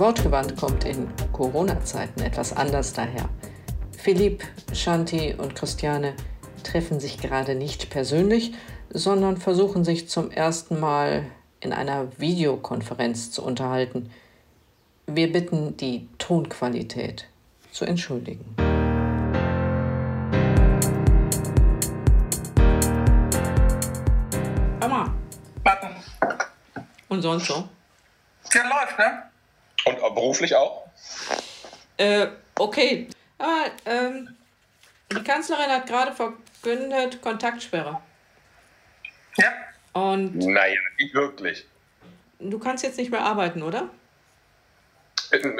Wortgewandt kommt in Corona-Zeiten etwas anders daher. Philipp, Shanti und Christiane treffen sich gerade nicht persönlich, sondern versuchen sich zum ersten Mal in einer Videokonferenz zu unterhalten. Wir bitten, die Tonqualität zu entschuldigen. Mama. Und sonst so? Ja, läuft, ne? Und beruflich auch? Äh, okay. Aber, ähm, die Kanzlerin hat gerade verkündet Kontaktsperre. Ja. Und Naja, nicht wirklich. du kannst jetzt nicht mehr arbeiten, oder?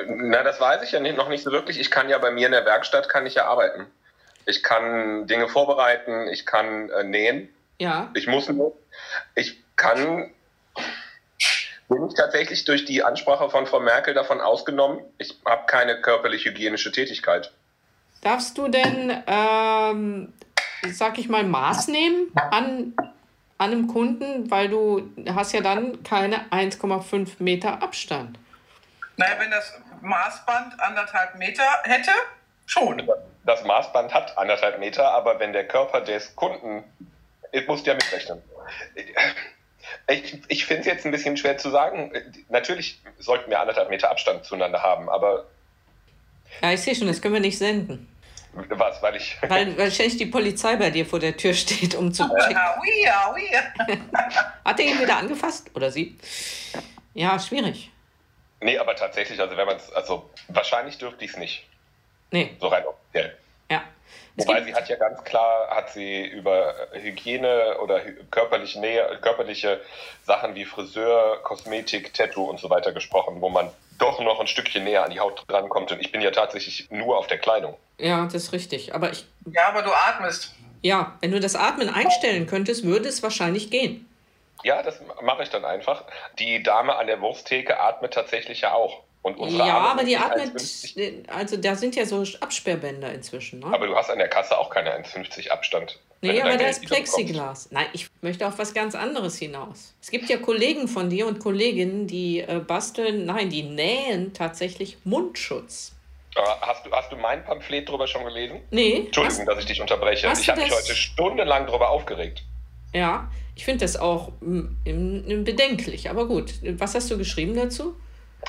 Na, das weiß ich ja nicht, noch nicht so wirklich. Ich kann ja bei mir in der Werkstatt kann ich ja arbeiten. Ich kann Dinge vorbereiten, ich kann äh, nähen. Ja. Ich muss nur. Ich kann. Bin ich tatsächlich durch die Ansprache von Frau Merkel davon ausgenommen? Ich habe keine körperlich hygienische Tätigkeit. Darfst du denn, ähm, sag ich mal, Maß nehmen an, an einem Kunden, weil du hast ja dann keine 1,5 Meter Abstand. Naja, wenn das Maßband anderthalb Meter hätte, schon. Das Maßband hat anderthalb Meter, aber wenn der Körper des Kunden. Ich muss ja mitrechnen. Ich, ich finde es jetzt ein bisschen schwer zu sagen. Natürlich sollten wir anderthalb Meter Abstand zueinander haben, aber Ja, ich sehe schon, das können wir nicht senden. was, weil ich. Weil, ständig die Polizei bei dir vor der Tür steht, um zu checken. Aui, aui. Hat er ihn wieder angefasst? Oder sie? Ja, schwierig. Nee, aber tatsächlich, also wenn man es, also wahrscheinlich dürfte ich es nicht, Nee, so rein offiziell. ja. Wobei sie hat ja ganz klar, hat sie über Hygiene oder körperliche Nähe, körperliche Sachen wie Friseur, Kosmetik, Tattoo und so weiter gesprochen, wo man doch noch ein Stückchen näher an die Haut drankommt. Und ich bin ja tatsächlich nur auf der Kleidung. ja, das ist richtig. Aber ich, Ja, aber du atmest. ja, wenn du das Atmen einstellen könntest, würde es wahrscheinlich gehen. Ja, das mache ich dann einfach. Die Dame an der Wursttheke atmet tatsächlich ja auch. Ja, aber die atmet, 1,50. also da sind ja so Absperrbänder inzwischen. Ne? Aber du hast an der Kasse auch keine 1,50 Abstand. Nee, aber da ist. Plexiglas. Nein, ich möchte auf was ganz anderes hinaus. Es gibt ja Kollegen von dir und Kolleginnen, die äh, basteln, nein, die nähen tatsächlich Mundschutz. Aber Hast du, hast du mein Pamphlet drüber schon gelesen? Nee, Entschuldigung, dass ich dich unterbreche. hast Ich habe mich heute stundenlang darüber aufgeregt. hast, ja, ich finde das auch mm, bedenklich, aber gut. Was hast du geschrieben dazu?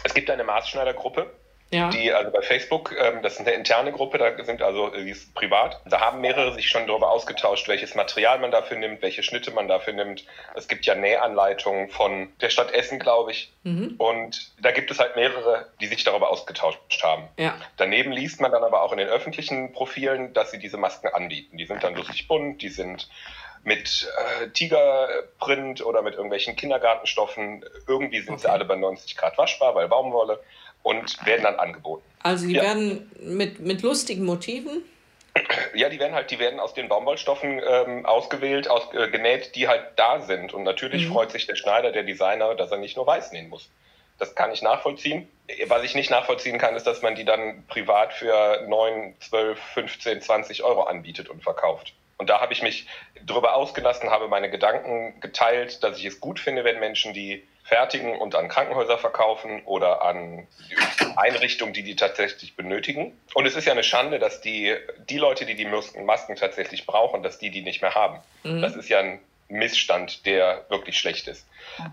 Es gibt eine Maßschneidergruppe, Ja, die also bei Facebook, ähm, das ist eine interne Gruppe, da sind also, äh, die ist privat. Da haben mehrere sich schon darüber ausgetauscht, welches Material man dafür nimmt, welche Schnitte man dafür nimmt. Es gibt ja Nähanleitungen von der Stadt Essen, glaube ich. mhm. Und da gibt es halt mehrere, die sich darüber ausgetauscht haben. ja, Daneben liest man dann aber auch in den öffentlichen Profilen, dass sie diese Masken anbieten. Die sind dann lustig bunt, die sind mit äh, Tigerprint oder mit irgendwelchen Kindergartenstoffen. Irgendwie sind sie Okay. alle bei 90 Grad waschbar, weil Baumwolle und werden dann angeboten. also die Ja. werden mit, mit lustigen Motiven. Ja, die werden halt, die werden aus den Baumwollstoffen ähm, ausgewählt, aus, äh, genäht, die halt da sind. Und natürlich Mhm. freut sich der Schneider, der Designer, dass er nicht nur weiß nähen muss. Das kann ich nachvollziehen. Was ich nicht nachvollziehen kann, ist, dass man die dann privat für 9, 12, 15, 20 Euro anbietet und verkauft. Und da habe ich mich drüber ausgelassen, habe meine Gedanken geteilt, dass ich es gut finde, wenn Menschen die fertigen und an Krankenhäuser verkaufen oder an Einrichtungen, die die tatsächlich benötigen. Und es ist ja eine Schande, dass die, die Leute, die die Masken, tatsächlich brauchen, dass die die nicht mehr haben. Mhm. Das ist ja ein Missstand, der wirklich schlecht ist.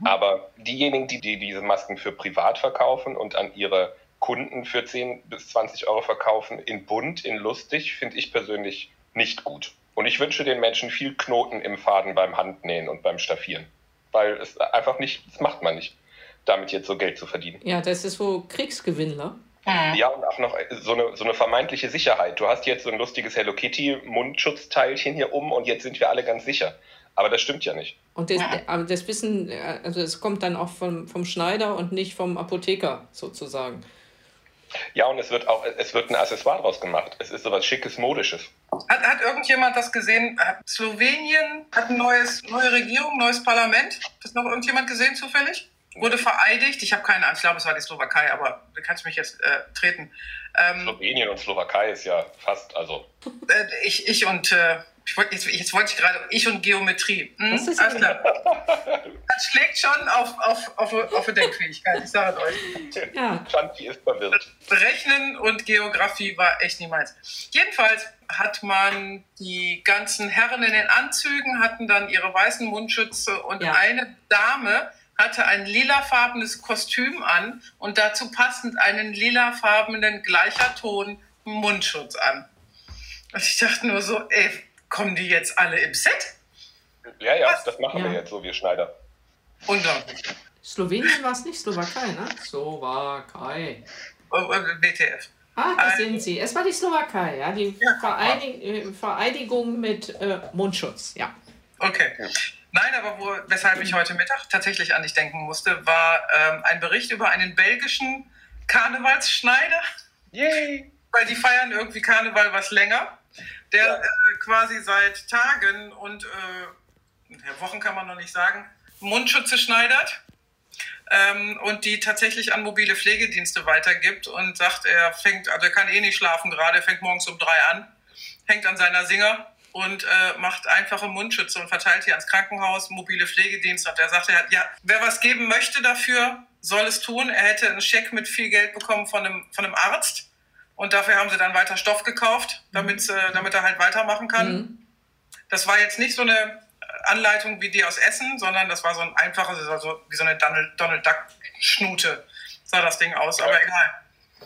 Aber diejenigen, die, die diese Masken für privat verkaufen und an ihre Kunden für 10 bis 20 Euro verkaufen, in bunt, in lustig, finde ich persönlich nicht gut. Und ich wünsche den Menschen viel Knoten im Faden beim Handnähen und beim Staffieren. Weil es einfach nicht, das macht man nicht, damit jetzt so Geld zu verdienen. Ja, das ist so Kriegsgewinnler. Hm. Ja, und auch noch so eine, so eine vermeintliche Sicherheit. Du hast jetzt so ein lustiges Hello Kitty Mundschutzteilchen hier um und jetzt sind wir alle ganz sicher. Aber das stimmt ja nicht. Und das, aber das Wissen, äh, also es kommt dann auch vom, vom Schneider und nicht vom Apotheker sozusagen. Ja, und es wird auch, es wird ein Accessoire draus gemacht. Es ist sowas Schickes, Modisches. Hat, hat irgendjemand das gesehen? Hat Slowenien hat eine neues, neue Regierung, neues Parlament? Hat das noch irgendjemand gesehen zufällig? Wurde vereidigt. Ich habe keine Ahnung, ich glaube, es war die Slowakei, aber du kannst mich jetzt äh, treten. Ähm, Slowenien und Slowakei ist ja fast, also. Äh, ich, ich und äh, ich wollt, jetzt, jetzt wollte ich gerade, ich und Geometrie. Hm? Alles klar. Das schlägt schon auf, auf, auf, auf eine Denkfähigkeit, ich sage es euch. Ja. Shanti ist verwirrt. Rechnen und Geografie war echt niemals. Jedenfalls hat man die ganzen Herren in den Anzügen, hatten dann ihre weißen Mundschütze und ja. eine Dame hatte ein lilafarbenes Kostüm an und dazu passend einen lilafarbenen gleicher Ton Mundschutz an. Und ich dachte nur so, ey, Kommen die jetzt alle im Set? Ja, ja, Was? das machen ja. wir jetzt so, wir Schneider. Unglaublich. Slowenien war es nicht, Slowakei, ne? Slowakei. Oh, oh, WTF. Ah, da sind sie. Es war die Slowakei, ja. Die ja, Vereinig äh, Vereidigung mit äh, Mundschutz, ja. Okay. Nein, aber wo, weshalb ich heute Mittag tatsächlich an dich denken musste, war ähm, ein Bericht über einen belgischen Karnevalsschneider. Yay! Weil die feiern irgendwie Karneval was länger der ja. äh, quasi seit Tagen und äh, Wochen kann man noch nicht sagen, Mundschütze schneidert ähm, und die tatsächlich an mobile Pflegedienste weitergibt und sagt, er fängt, also er kann eh nicht schlafen gerade, er fängt morgens um drei an, hängt an seiner Singer und äh, macht einfache Mundschütze und verteilt die ans Krankenhaus, mobile Pflegedienste. Und er sagt, er hat, ja, wer was geben möchte dafür, soll es tun. Er hätte einen Scheck mit viel Geld bekommen von einem, von einem Arzt und dafür haben sie dann weiter Stoff gekauft, damit, äh, damit er halt weitermachen kann. Mhm. Das war jetzt nicht so eine Anleitung wie die aus Essen, sondern das war so ein einfaches, also wie so eine Donald, Donald Duck Schnute sah das Ding aus, ja. aber egal.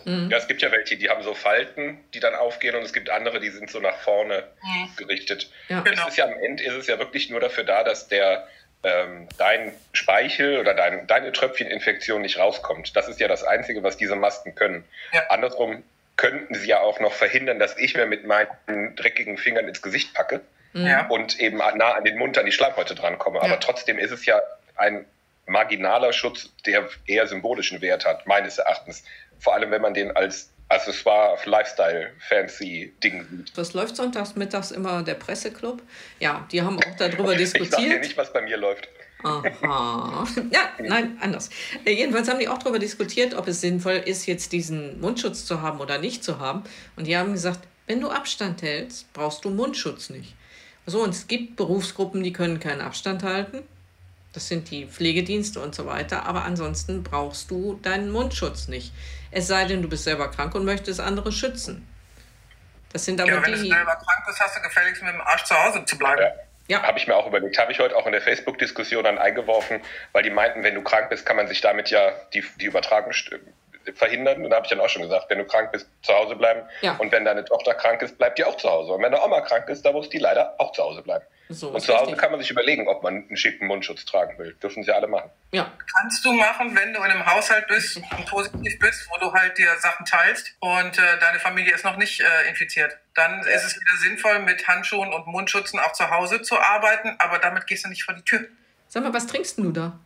Mhm. Ja, es gibt ja welche, die haben so Falten, die dann aufgehen und es gibt andere, die sind so nach vorne mhm. gerichtet. Ja. Genau. ist ja am Ende ist es ja wirklich nur dafür da, dass der ähm, dein Speichel oder dein, deine Tröpfcheninfektion nicht rauskommt. Das ist ja das Einzige, was diese Masken können. Ja. Andersrum könnten sie ja auch noch verhindern, dass ich mir mit meinen dreckigen Fingern ins Gesicht packe ja. und eben nah an den Mund, an die Schleimhäute drankomme. Ja. Aber trotzdem ist es ja ein marginaler Schutz, der eher symbolischen Wert hat, meines Erachtens. Vor allem, wenn man den als Accessoire, Lifestyle, fancy Ding sieht. Was läuft sonntags mittags immer der Presseclub? Ja, die haben auch darüber diskutiert. Ich sag dir nicht, was bei mir läuft. Aha. Ja, nein, anders. Äh, jedenfalls haben die auch darüber diskutiert, ob es sinnvoll ist, jetzt diesen Mundschutz zu haben oder nicht zu haben. Und die haben gesagt, wenn du Abstand hältst, brauchst du Mundschutz nicht. So, und es gibt Berufsgruppen, die können keinen Abstand halten. Das sind die Pflegedienste und so weiter. Aber ansonsten brauchst du deinen Mundschutz nicht. Es sei denn, du bist selber krank und möchtest andere schützen. Das sind aber ja, wenn die. Wenn du selber krank bist, hast du gefälligst mit dem Arsch zu Hause zu bleiben. Ja. Ja. Habe ich mir auch überlegt. Habe ich heute auch in der Facebook-Diskussion dann eingeworfen, weil die meinten, wenn du krank bist, kann man sich damit ja die, die Übertragung verhindern. Und da habe ich dann auch schon gesagt, wenn du krank bist, zu Hause bleiben. Ja. Und wenn deine Tochter krank ist, bleibt die auch zu Hause. Und wenn deine Oma krank ist, da muss die leider auch zu Hause bleiben. So, und zu Hause richtig. kann man sich überlegen, ob man einen schicken Mundschutz tragen will. Dürfen sie alle machen. Ja. Kannst du machen, wenn du in einem Haushalt bist und positiv bist, wo du halt dir Sachen teilst und äh, deine Familie ist noch nicht äh, infiziert. Dann ja. ist es wieder sinnvoll, mit Handschuhen und Mundschutzen auch zu Hause zu arbeiten, aber damit gehst du nicht vor die Tür. Sag mal, was trinkst du da?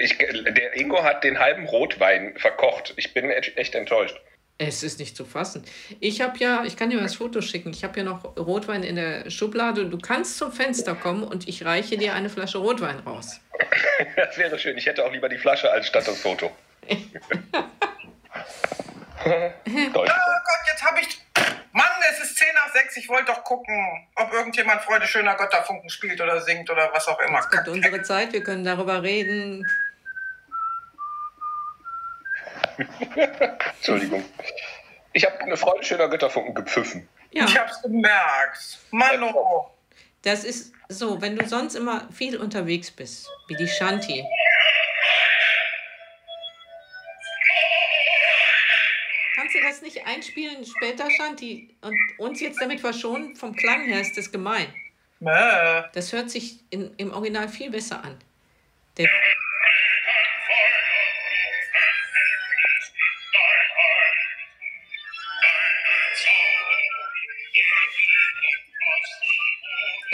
Ich, der Ingo hat den halben Rotwein verkocht. Ich bin echt enttäuscht. Es ist nicht zu fassen. Ich habe ja, ich kann dir das Foto schicken, ich habe ja noch Rotwein in der Schublade. Du kannst zum Fenster kommen und ich reiche dir eine Flasche Rotwein raus. das wäre schön. Ich hätte auch lieber die Flasche als statt das Foto. oh Gott, jetzt habe ich. Mann, es ist 10 nach 6. Ich wollte doch gucken, ob irgendjemand Freude schöner Götterfunken spielt oder singt oder was auch immer. Es kommt unsere Zeit, wir können darüber reden. Entschuldigung. Ich habe eine Freude schöner Götterfunken gepfiffen. Ja. Ich hab's gemerkt. Mano. Das ist so, wenn du sonst immer viel unterwegs bist, wie die Shanti. Das nicht einspielen später, Shanti? Und uns jetzt damit verschonen? Vom Klang her ist das gemein. Das hört sich in, im Original viel besser an. Der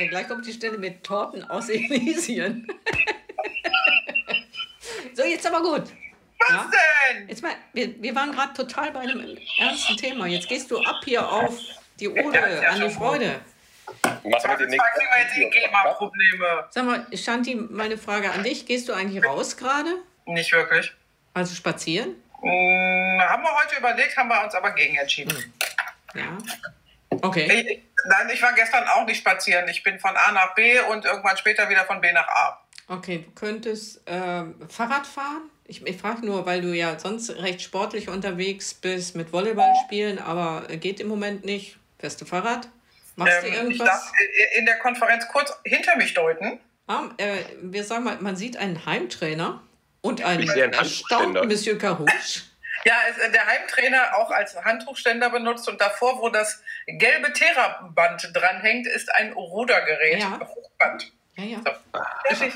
gleich kommt die Stelle mit Torten aus Elisien. so, jetzt aber gut. Was ja? denn? Jetzt mal, wir, wir waren gerade total bei einem ernsten Thema. Jetzt gehst du ab hier auf die Ode, ja, ja an die Freude. Machen wir den nächsten wir die GEMA-Probleme. Sag mal, Shanti, meine Frage an dich. Gehst du eigentlich raus gerade? Nicht wirklich. Also spazieren? Hm, haben wir heute überlegt, haben wir uns aber gegen entschieden. Hm. Ja. Okay. Ich, nein, ich war gestern auch nicht spazieren. Ich bin von A nach B und irgendwann später wieder von B nach A. Okay, du könntest äh, Fahrrad fahren? Ich, ich frage nur, weil du ja sonst recht sportlich unterwegs bist mit Volleyball spielen, aber geht im Moment nicht. Fährst du Fahrrad? Machst ähm, du irgendwas? Ich darf in der Konferenz kurz hinter mich deuten. Ah, äh, wir sagen mal, man sieht einen Heimtrainer und einen erstaunten Monsieur Carouche. Ja, ist äh, der Heimtrainer auch als Handtuchständer benutzt und davor, wo das gelbe Theraband dranhängt, ist ein Rudergerät. Ja. Hochband. Ja, ja.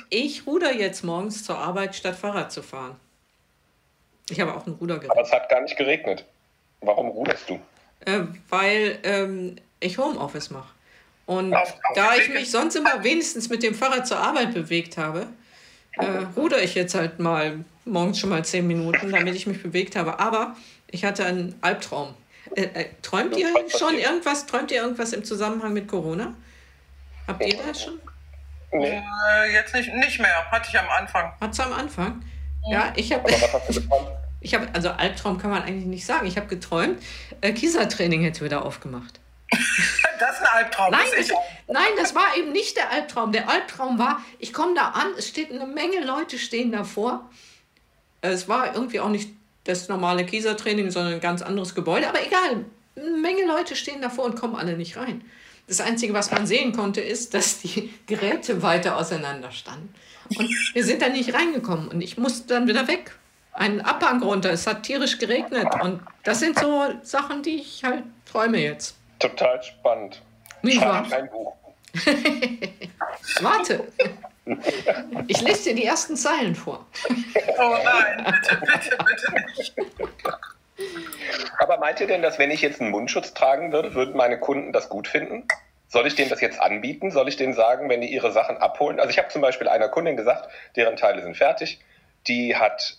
Ich ruder jetzt morgens zur Arbeit, statt Fahrrad zu fahren. Ich habe auch ein Rudergerät. Aber es hat gar nicht geregnet. Warum ruderst du? Äh, weil ähm, ich Homeoffice mache. Und auf, auf da ich mich sonst immer wenigstens mit dem Fahrrad zur Arbeit bewegt habe, äh, ruder ich jetzt halt mal morgens schon mal zehn Minuten, damit ich mich bewegt habe. Aber ich hatte einen Albtraum. Äh, äh, träumt ihr schon irgendwas? Träumt ihr irgendwas im Zusammenhang mit Corona? Habt ihr das schon? Nee. Äh, jetzt nicht, nicht mehr. Hatte ich am Anfang. Hat es am Anfang? Ja, ich habe. Ich habe, also Albtraum kann man eigentlich nicht sagen. Ich habe geträumt, äh, Kiesertraining hätte wieder aufgemacht. das ist ein Albtraum. Nein das, nein, das war eben nicht der Albtraum. Der Albtraum war, ich komme da an, es steht eine Menge Leute stehen davor. Es war irgendwie auch nicht das normale Kiesertraining, sondern ein ganz anderes Gebäude. Aber egal, eine Menge Leute stehen davor und kommen alle nicht rein. Das Einzige, was man sehen konnte, ist, dass die Geräte weiter auseinander standen. Und wir sind da nicht reingekommen. Und ich musste dann wieder weg. Einen Abhang runter. Es hat tierisch geregnet. Und das sind so Sachen, die ich halt träume jetzt. Total spannend. Nicht wahr? Ein Buch. Warte. Ich lese dir die ersten Zeilen vor. Oh nein, bitte, bitte, bitte nicht. Aber meint ihr denn, dass wenn ich jetzt einen Mundschutz tragen würde, würden meine Kunden das gut finden? Soll ich denen das jetzt anbieten? Soll ich denen sagen, wenn die ihre Sachen abholen? Also ich habe zum Beispiel einer Kundin gesagt, deren Teile sind fertig. Die hat,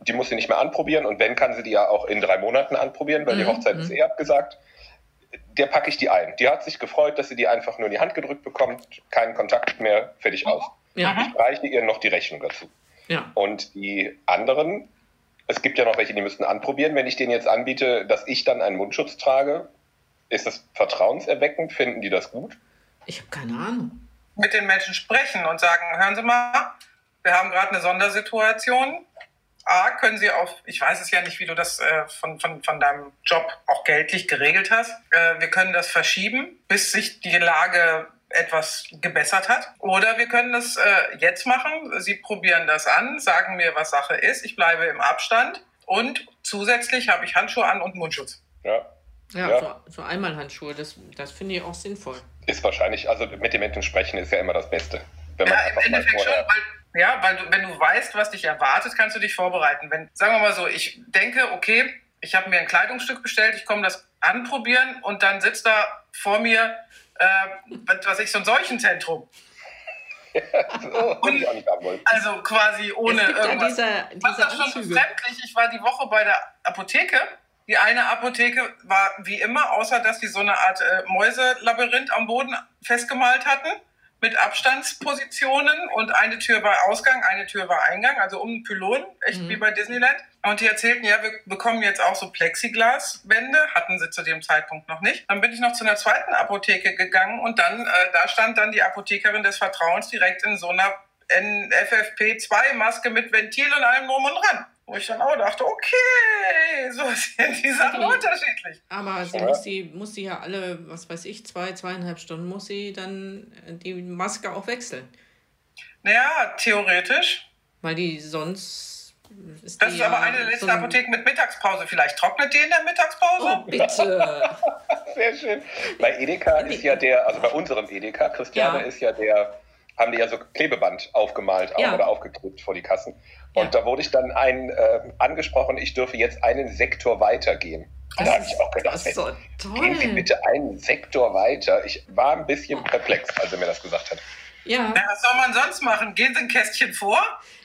die muss sie nicht mehr anprobieren und wenn, kann sie die ja auch in drei Monaten anprobieren, weil mhm. die Hochzeit ist mhm. eh abgesagt. Der packe ich die ein. Die hat sich gefreut, dass sie die einfach nur in die Hand gedrückt bekommt, keinen Kontakt mehr, fertig aus. Ja. Ich reiche ihr noch die Rechnung dazu. Ja. Und die anderen, es gibt ja noch welche, die müssten anprobieren. Wenn ich denen jetzt anbiete, dass ich dann einen Mundschutz trage, ist das vertrauenserweckend? Finden die das gut? Ich habe keine Ahnung. Mit den Menschen sprechen und sagen, hören Sie mal, wir haben gerade eine Sondersituation. A, können Sie auf, ich weiß es ja nicht, wie du das äh, von, von, von deinem Job auch geltlich geregelt hast. Äh, wir können das verschieben, bis sich die Lage etwas gebessert hat. Oder wir können das äh, jetzt machen. Sie probieren das an, sagen mir, was Sache ist. Ich bleibe im Abstand und zusätzlich habe ich Handschuhe an und Mundschutz. Ja. Ja, ja. So, so Einmalhandschuhe, das, das finde ich auch sinnvoll. Ist wahrscheinlich, also mit den Menschen sprechen ist ja immer das Beste. Wenn man ja, im Endeffekt schon, weil, ja, weil du, wenn du weißt, was dich erwartet, kannst du dich vorbereiten. Wenn, sagen wir mal so, ich denke, okay, ich habe mir ein Kleidungsstück bestellt, ich komme das anprobieren und dann sitzt da vor mir äh, was ich, so ein Seuchenzentrum. so, und, also quasi ohne irgendwas. Ja dieser, dieser was schon befremdlich. Ich war die Woche bei der Apotheke. Die eine Apotheke war wie immer, außer dass die so eine Art äh, Mäuselabyrinth am Boden festgemalt hatten mit Abstandspositionen und eine Tür war Ausgang, eine Tür war Eingang, also um einen Pylon, echt mhm. wie bei Disneyland. Und die erzählten, ja, wir bekommen jetzt auch so Plexiglaswände, hatten sie zu dem Zeitpunkt noch nicht. Dann bin ich noch zu einer zweiten Apotheke gegangen und dann, äh, da stand dann die Apothekerin des Vertrauens direkt in so einer FFP2-Maske mit Ventil und allem drum und dran. Wo ich dann auch dachte, okay, so sind die Sachen die, unterschiedlich. Aber sie muss, die, muss die ja alle, was weiß ich, zwei, zweieinhalb Stunden, muss sie dann die Maske auch wechseln. Naja, theoretisch. Weil die sonst. Ist das ist aber eine der letzten so Apotheken mit Mittagspause. Vielleicht trocknet die in der Mittagspause? Oh, bitte. Sehr schön. Bei Edeka ist ja der, also bei unserem Edeka, Christiane ja. ist ja der haben die ja so Klebeband aufgemalt ja. oder aufgeklebt vor die Kassen. Und ja. da wurde ich dann ein, äh, angesprochen, ich dürfe jetzt einen Sektor weitergehen. Da habe ich auch gedacht, das ist so toll. gehen Sie bitte einen Sektor weiter. Ich war ein bisschen perplex, als er mir das gesagt hat. Ja. Na, was soll man sonst machen? Gehen Sie ein Kästchen vor?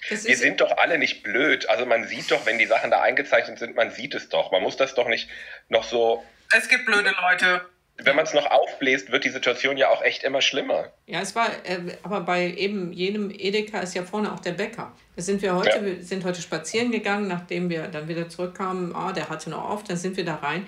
Wir sind doch alle nicht blöd. Also man sieht doch, wenn die Sachen da eingezeichnet sind, man sieht es doch. Man muss das doch nicht noch so. Es gibt blöde Leute wenn man es noch aufbläst, wird die Situation ja auch echt immer schlimmer. Ja, es war, äh, aber bei eben jenem Edeka ist ja vorne auch der Bäcker. Da sind wir heute, ja. wir sind heute spazieren gegangen, nachdem wir dann wieder zurückkamen. Ah, der hatte noch auf, dann sind wir da rein.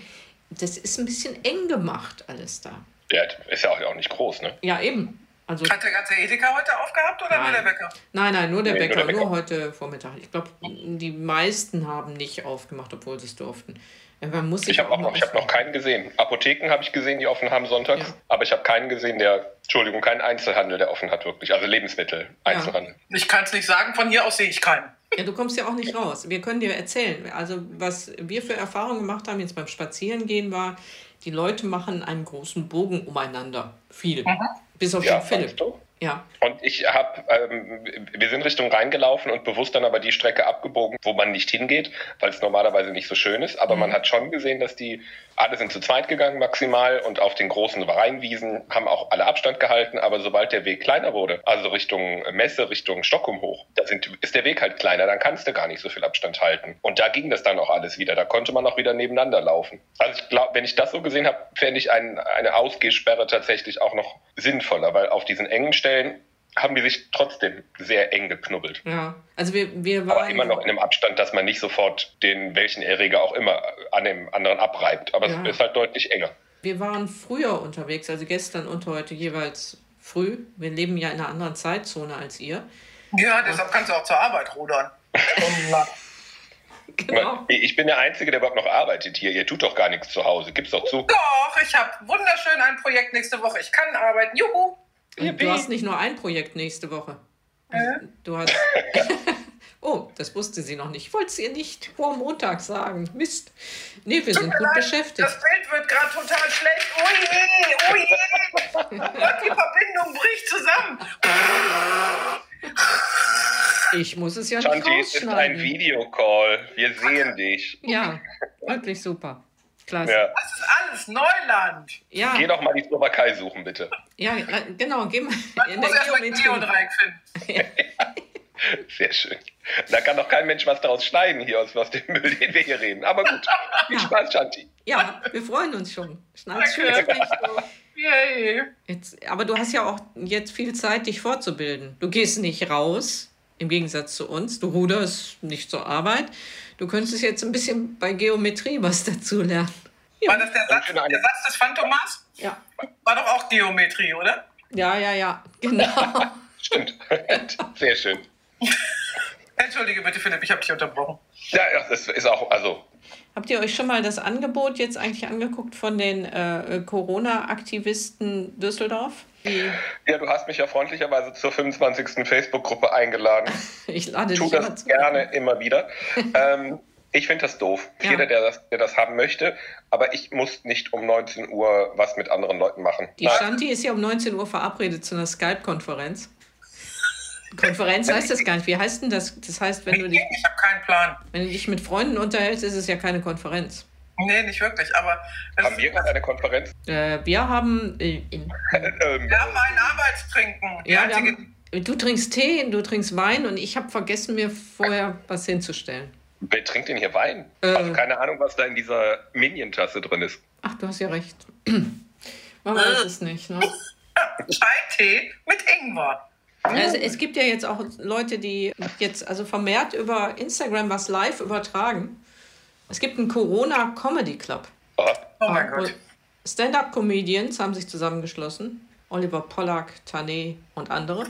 Das ist ein bisschen eng gemacht, alles da. Ja, ist ja auch nicht groß, ne? Ja, eben. Also, Hat der ganze Edeka heute aufgehabt oder nein. nur der Bäcker? Nein, nein, nur der, nee, Bäcker, nur der Bäcker, nur heute Vormittag. Ich glaube, die meisten haben nicht aufgemacht, obwohl sie es durften. Man muss ich habe noch, hab noch keinen gesehen. Apotheken habe ich gesehen, die offen haben sonntags, ja. aber ich habe keinen gesehen, der, Entschuldigung, keinen Einzelhandel, der offen hat wirklich. Also Lebensmittel, Einzelhandel. Ja. Ich kann es nicht sagen, von hier aus sehe ich keinen. Ja, du kommst ja auch nicht raus. Wir können dir erzählen. Also, was wir für Erfahrungen gemacht haben jetzt beim Spazierengehen war, die Leute machen einen großen Bogen umeinander. Viel. Mhm. Bis auf ja, den Philipp. Ja. Und ich habe, ähm, wir sind Richtung Rhein gelaufen und bewusst dann aber die Strecke abgebogen, wo man nicht hingeht, weil es normalerweise nicht so schön ist. Aber mhm. man hat schon gesehen, dass die, alle sind zu zweit gegangen maximal und auf den großen Rheinwiesen haben auch alle Abstand gehalten. Aber sobald der Weg kleiner wurde, also Richtung Messe, Richtung Stockholm hoch, da sind, ist der Weg halt kleiner, dann kannst du gar nicht so viel Abstand halten. Und da ging das dann auch alles wieder. Da konnte man auch wieder nebeneinander laufen. Also ich glaube, wenn ich das so gesehen habe, fände ich ein, eine Ausgehsperre tatsächlich auch noch sinnvoller, weil auf diesen engen Stellen Stellen haben die sich trotzdem sehr eng geknubbelt. Ja, also wir, wir waren. Aber immer noch in einem Abstand, dass man nicht sofort den, welchen Erreger auch immer an dem anderen abreibt. Aber ja. es ist halt deutlich enger. Wir waren früher unterwegs, also gestern und heute jeweils früh. Wir leben ja in einer anderen Zeitzone als ihr. Ja, deshalb kannst du auch zur Arbeit rudern. genau. Ich bin der Einzige, der überhaupt noch arbeitet hier. Ihr tut doch gar nichts zu Hause. Gibt's doch zu. Doch, ich habe wunderschön ein Projekt nächste Woche. Ich kann arbeiten. Juhu! Du hast nicht nur ein Projekt nächste Woche. Äh? Du hast. oh, das wusste sie noch nicht. Ich wollte es ihr nicht vor Montag sagen. Mist. Nee, wir Tut sind gut leid, beschäftigt. Das Bild wird gerade total schlecht. Ui, ui. Gott, die Verbindung bricht zusammen. Ich muss es ja nicht Chanti, es ist ein Videocall. Wir sehen dich. Ja, wirklich super. Klasse. Ja. Das ist alles Neuland. Ja. Geh doch mal die Slowakei suchen, bitte. Ja, genau. Geh mal Man in muss der Geometrie. finden. Sehr schön. Da kann doch kein Mensch was daraus schneiden hier aus, aus dem Müll, den wir hier reden. Aber gut, viel Spaß, Shanti. Ja, wir freuen uns schon. Schneid's schön. Yay. Jetzt, aber du hast ja auch jetzt viel Zeit, dich fortzubilden. Du gehst nicht raus, im Gegensatz zu uns. Du ruderst nicht zur Arbeit. Du könntest jetzt ein bisschen bei Geometrie was dazu lernen. Ja. War das der Satz, der Satz des Phantomas? Ja. War doch auch Geometrie, oder? Ja, ja, ja, genau. Stimmt. Sehr schön. Entschuldige bitte, Philipp, ich habe dich unterbrochen. Ja, ja, das ist auch, also. Habt ihr euch schon mal das Angebot jetzt eigentlich angeguckt von den äh, Corona-Aktivisten Düsseldorf? Ja, du hast mich ja freundlicherweise zur 25. Facebook-Gruppe eingeladen. Ich lade tu dich das gerne immer wieder. ähm, ich finde das doof. Ja. Jeder, der das, der das haben möchte, aber ich muss nicht um 19 Uhr was mit anderen Leuten machen. Die Shanti ist ja um 19 Uhr verabredet zu einer Skype-Konferenz. Konferenz heißt das gar nicht. Wie heißt denn das? Das heißt, wenn du dich. Ich habe keinen Plan. Wenn du dich mit Freunden unterhältst, ist es ja keine Konferenz. Nee, nicht wirklich, aber. Haben wir gerade eine Konferenz? Äh, wir haben. Äh, in, ähm, wir haben ein Arbeitstrinken. Ja, haben, du trinkst Tee, du trinkst Wein und ich habe vergessen, mir vorher was hinzustellen. Wer trinkt denn hier Wein? Äh, also keine Ahnung, was da in dieser Minion-Tasse drin ist. Ach, du hast ja recht. Man weiß es nicht, ne? Chai-Tee mit Ingwer. Also es gibt ja jetzt auch Leute, die jetzt also vermehrt über Instagram was live übertragen. Es gibt einen Corona Comedy Club. Oh, oh mein Gott. Stand-up-Comedians haben sich zusammengeschlossen. Oliver Pollack, Tané und andere.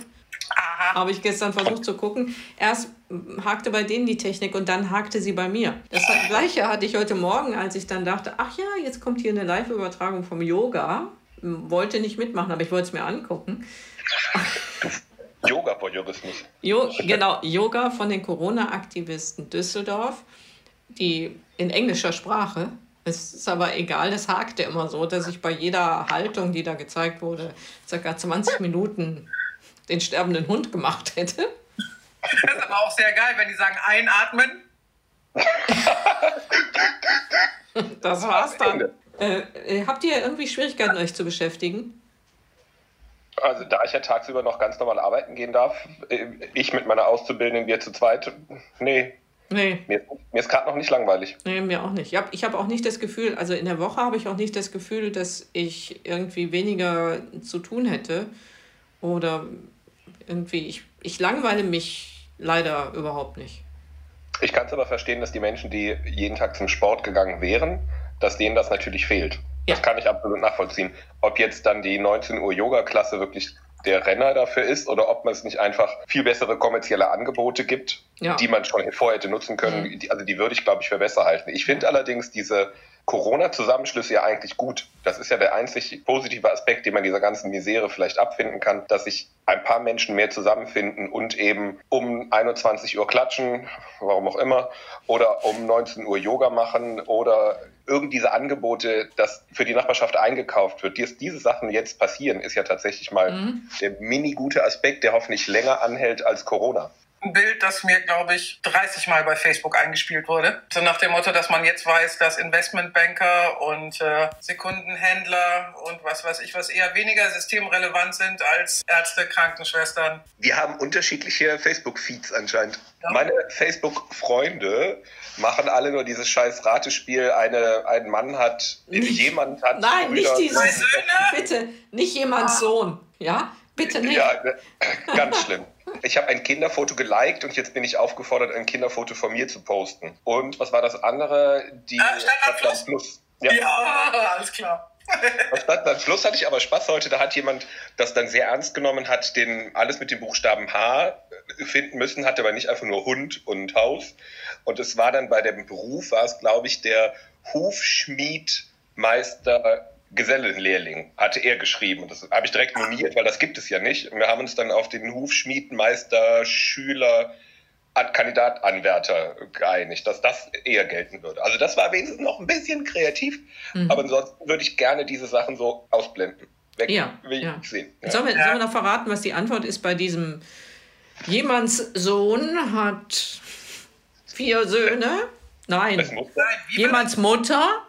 Aha. Habe ich gestern versucht zu gucken. Erst hakte bei denen die Technik und dann hakte sie bei mir. Das gleiche hatte ich heute Morgen, als ich dann dachte, ach ja, jetzt kommt hier eine Live-Übertragung vom Yoga. Wollte nicht mitmachen, aber ich wollte es mir angucken. Yoga-Voyeurismus. Jo, genau, Yoga von den Corona-Aktivisten Düsseldorf, die in englischer Sprache. Es ist aber egal, das hakte immer so, dass ich bei jeder Haltung, die da gezeigt wurde, circa 20 Minuten den sterbenden Hund gemacht hätte. Das ist aber auch sehr geil, wenn die sagen, einatmen. das war's dann. Äh, äh, habt ihr irgendwie Schwierigkeiten, euch zu beschäftigen? Also da ich ja tagsüber noch ganz normal arbeiten gehen darf, äh, ich mit meiner Auszubildenden, wir zu zweit, nee. Nee. Mir, mir ist gerade noch nicht langweilig. Nee, mir auch nicht. Ich habe ich hab auch nicht das Gefühl, also in der Woche habe ich auch nicht das Gefühl, dass ich irgendwie weniger zu tun hätte. Oder irgendwie, ich, ich langweile mich leider überhaupt nicht. Ich kann es aber verstehen, dass die Menschen, die jeden Tag zum Sport gegangen wären, dass denen das natürlich fehlt. Ja. Das kann ich absolut nachvollziehen. Ob jetzt dann die 19 Uhr Yoga-Klasse wirklich der Renner dafür ist oder ob man es nicht einfach viel bessere kommerzielle Angebote gibt, ja. die man schon vorher hätte nutzen können. Mhm. Also die würde ich, glaube ich, für besser halten. Ich finde allerdings diese Corona-Zusammenschlüsse ja eigentlich gut. Das ist ja der einzig positive Aspekt, den man dieser ganzen Misere vielleicht abfinden kann, dass sich ein paar Menschen mehr zusammenfinden und eben um 21 Uhr klatschen, warum auch immer, oder um 19 Uhr Yoga machen oder irgend diese Angebote, dass für die Nachbarschaft eingekauft wird. Dass diese Sachen jetzt passieren, ist ja tatsächlich mal mhm. der mini gute Aspekt, der hoffentlich länger anhält als Corona ein Bild, das mir, glaube ich, 30 Mal bei Facebook eingespielt wurde. So nach dem Motto, dass man jetzt weiß, dass Investmentbanker und äh, Sekundenhändler und was weiß ich, was eher weniger systemrelevant sind als Ärzte, Krankenschwestern. Wir haben unterschiedliche Facebook-Feeds anscheinend. Ja. Meine Facebook-Freunde machen alle nur dieses scheiß Ratespiel. Eine, ein Mann hat, jemand hat. Nein, Brüder, nicht dieses. Söhne. Bitte, nicht jemands Sohn. Ja? Bitte nicht. Ja, ne, ganz schlimm. Ich habe ein Kinderfoto geliked und jetzt bin ich aufgefordert, ein Kinderfoto von mir zu posten. Und was war das andere? Die ah, Stadtland Plus. Ja. ja, alles klar. Stadtland Plus hatte ich aber Spaß heute. Da hat jemand das dann sehr ernst genommen, hat den, alles mit dem Buchstaben H finden müssen, hatte aber nicht einfach nur Hund und Haus. Und es war dann bei dem Beruf, war es glaube ich der Hufschmiedmeister Gesellenlehrling, hatte er geschrieben. Und das habe ich direkt moniert, weil das gibt es ja nicht. Und wir haben uns dann auf den Hufschmiedmeister, Schüler, Kandidat, Anwärter geeinigt, dass das eher gelten würde. Also das war wenigstens noch ein bisschen kreativ, mhm. aber ansonsten würde ich gerne diese Sachen so ausblenden. Weg, ja, ja. sehen. Ja. Sollen, wir, sollen wir noch verraten, was die Antwort ist bei diesem Jemands Sohn hat vier Söhne? Nein. Nein Jemands Mutter?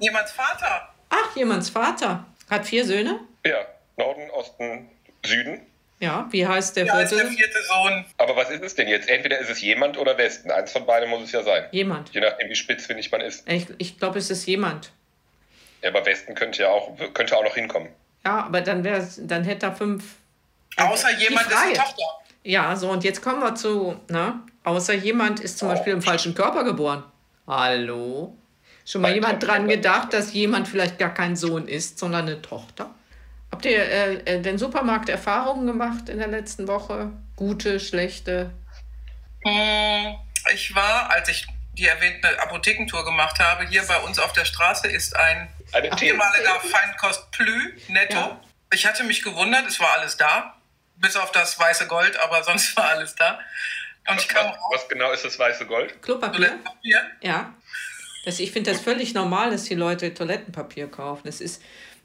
Jemands Vater? Ach, jemands Vater. Hat vier Söhne? Ja, Norden, Osten, Süden. Ja, wie heißt der ja, vierte? Ist der vierte Sohn. Aber was ist es denn jetzt? Entweder ist es jemand oder Westen. Eins von beiden muss es ja sein. Jemand. Je nachdem, wie spitzfindig man ist. Ich, ich glaube, es ist jemand. Ja, aber Westen könnte ja auch, könnte auch noch hinkommen. Ja, aber dann, dann hätte er fünf. Außer jemand ist eine Tochter. Ja, so, und jetzt kommen wir zu, ne? Außer jemand ist zum oh. Beispiel im falschen Körper geboren. Hallo? Schon mal jemand dran gedacht, dass jemand vielleicht gar kein Sohn ist, sondern eine Tochter? Habt ihr äh, äh, den Supermarkt Erfahrungen gemacht in der letzten Woche? Gute, schlechte? Hm, ich war, als ich die erwähnte Apothekentour gemacht habe, hier bei uns auf der Straße ist ein ehemaliger Feinkost Plü, netto. Ja. Ich hatte mich gewundert, es war alles da, bis auf das weiße Gold, aber sonst war alles da. Und ich kam was, was genau ist das weiße Gold? Klopapier. Toilettenpapier. Ja. Das, ich finde das völlig normal, dass die Leute Toilettenpapier kaufen. Es ist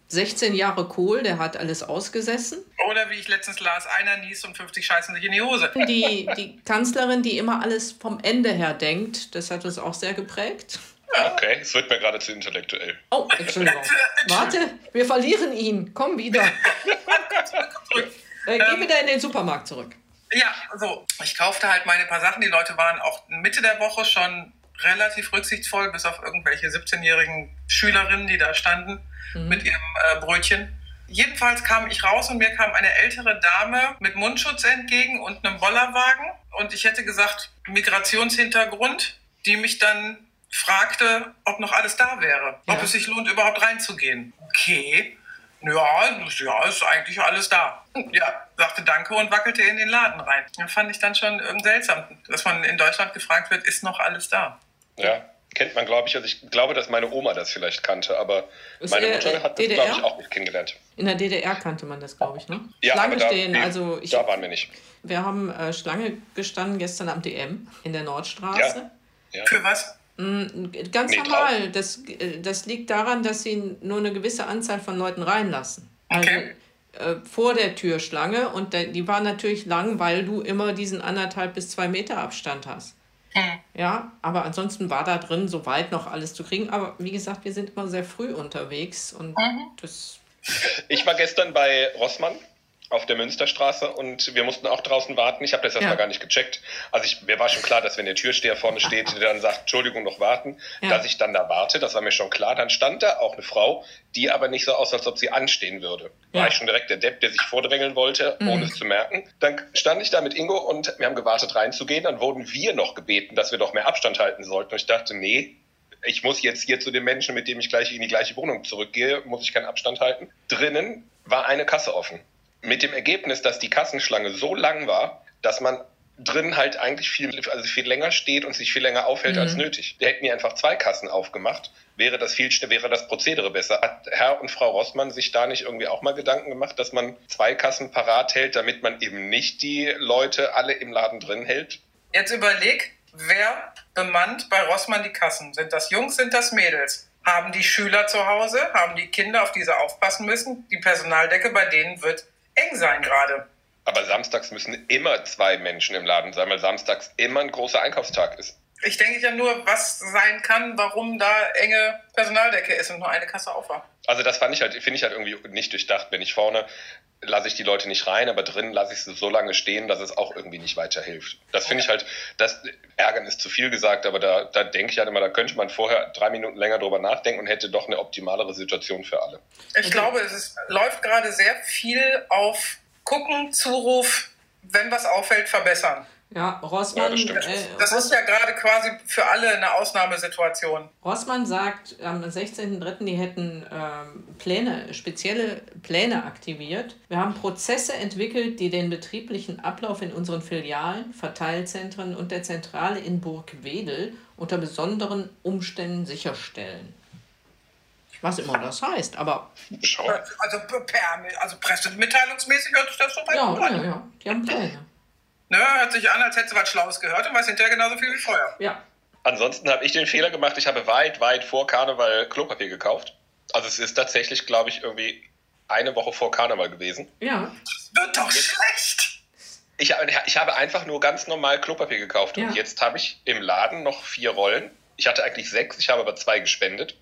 16 Jahre Kohl, der hat alles ausgesessen. Oder wie ich letztens las, einer niest und 50 scheißen sich in die Hose. Die, die Kanzlerin, die immer alles vom Ende her denkt, das hat uns auch sehr geprägt. Okay, es wird mir gerade zu intellektuell. Oh, Entschuldigung. Warte, wir verlieren ihn. Komm wieder. äh, geh wieder in den Supermarkt zurück. Ja, so. Ich kaufte halt meine paar Sachen. Die Leute waren auch Mitte der Woche schon relativ rücksichtsvoll, bis auf irgendwelche 17-jährigen Schülerinnen, die da standen mhm. mit ihrem äh, Brötchen. Jedenfalls kam ich raus und mir kam eine ältere Dame mit Mundschutz entgegen und einem Bollerwagen. Und ich hätte gesagt, Migrationshintergrund, die mich dann fragte, ob noch alles da wäre, ja. ob es sich lohnt, überhaupt reinzugehen. Okay, ja, ja, ist eigentlich alles da. Ja, sagte Danke und wackelte in den Laden rein. Das fand ich dann schon irgendwie seltsam, dass man in Deutschland gefragt wird, ist noch alles da? Ja, kennt man, glaube ich. Also ich glaube, dass meine Oma das vielleicht kannte, aber ist meine Mutter hat das, glaube ich, auch nicht kennengelernt. In der DDR kannte man das, glaube ich, ne? Ja, Schlange da, stehen, also ich, da waren wir nicht. Wir haben äh, Schlange gestanden gestern am DM in der Nordstraße. Ja. ja. Für was? Mm, ganz nee, normal. Das, äh, das liegt daran, dass sie nur eine gewisse Anzahl von Leuten reinlassen. Also, okay. äh, vor der Türschlange und die war natürlich lang, weil du immer diesen anderthalb bis zwei Meter Abstand hast. Hm. Ja, aber ansonsten war da drin soweit noch alles zu kriegen. Aber wie gesagt, wir sind immer sehr früh unterwegs und mhm. das. Ich war gestern bei Rossmann auf der Münsterstraße und wir mussten auch draußen warten. Ich habe das erstmal ja. gar nicht gecheckt. Also ich, mir war schon klar, dass wenn der Türsteher vorne steht, der dann sagt, Entschuldigung, noch warten, ja. dass ich dann da warte. Das war mir schon klar. Dann stand da auch eine Frau, die aber nicht so aus, als ob sie anstehen würde. Ja. War ich schon direkt der Depp, der sich vordrängeln wollte, mhm. ohne es zu merken. Dann stand ich da mit Ingo und wir haben gewartet reinzugehen. Dann wurden wir noch gebeten, dass wir doch mehr Abstand halten sollten. Und ich dachte, nee, ich muss jetzt hier zu dem Menschen, mit dem ich gleich in die gleiche Wohnung zurückgehe, muss ich keinen Abstand halten. Drinnen war eine Kasse offen. Mit dem Ergebnis, dass die Kassenschlange so lang war, dass man drin halt eigentlich viel, also viel länger steht und sich viel länger aufhält mhm. als nötig. Wir hätten hier einfach zwei Kassen aufgemacht, wäre das viel wäre das Prozedere besser. Hat Herr und Frau Rossmann sich da nicht irgendwie auch mal Gedanken gemacht, dass man zwei Kassen parat hält, damit man eben nicht die Leute alle im Laden drin hält? Jetzt überleg, wer bemannt bei Rossmann die Kassen? Sind das Jungs, sind das Mädels? Haben die Schüler zu Hause? Haben die Kinder, auf die sie aufpassen müssen? Die Personaldecke bei denen wird eng sein gerade. Aber samstags müssen immer zwei Menschen im Laden sein, weil samstags immer ein großer Einkaufstag ist. Ich denke ja nur, was sein kann, warum da enge Personaldecke ist und nur eine Kasse auf war. Also das fand ich halt, finde ich halt irgendwie nicht durchdacht. Wenn ich vorne lasse ich die Leute nicht rein, aber drin lasse ich sie so lange stehen, dass es auch irgendwie nicht weiterhilft. Das finde ich halt, das Ärgern ist zu viel gesagt, aber da, da denke ich halt immer, da könnte man vorher drei Minuten länger drüber nachdenken und hätte doch eine optimalere Situation für alle. Ich glaube, es ist, läuft gerade sehr viel auf Gucken, Zuruf, wenn was auffällt, verbessern. Ja, Rossmann. Ja, das, äh, das Ross ist ja gerade quasi für alle eine Ausnahmesituation. Rossmann sagt am 16.03., die hätten ähm, Pläne, spezielle Pläne aktiviert. Wir haben Prozesse entwickelt, die den betrieblichen Ablauf in unseren Filialen, Verteilzentren und der Zentrale in Burgwedel unter besonderen Umständen sicherstellen. Was immer das heißt, aber. Also, per, also pressemitteilungsmäßig hört sich das schon mal ja, gut an. Ja, ja, die haben Pläne. Ne, hört sich an, als hätte sie was Schlaues gehört und weiß hinterher genauso viel wie vorher. Ja. Ansonsten habe ich den Fehler gemacht, ich habe weit, weit vor Karneval Klopapier gekauft. Also es ist tatsächlich, glaube ich, irgendwie eine Woche vor Karneval gewesen. Ja. Das wird doch jetzt, schlecht. Ich, ich habe einfach nur ganz normal Klopapier gekauft. Ja. Und jetzt habe ich im Laden noch vier Rollen. Ich hatte eigentlich sechs, ich habe aber zwei gespendet.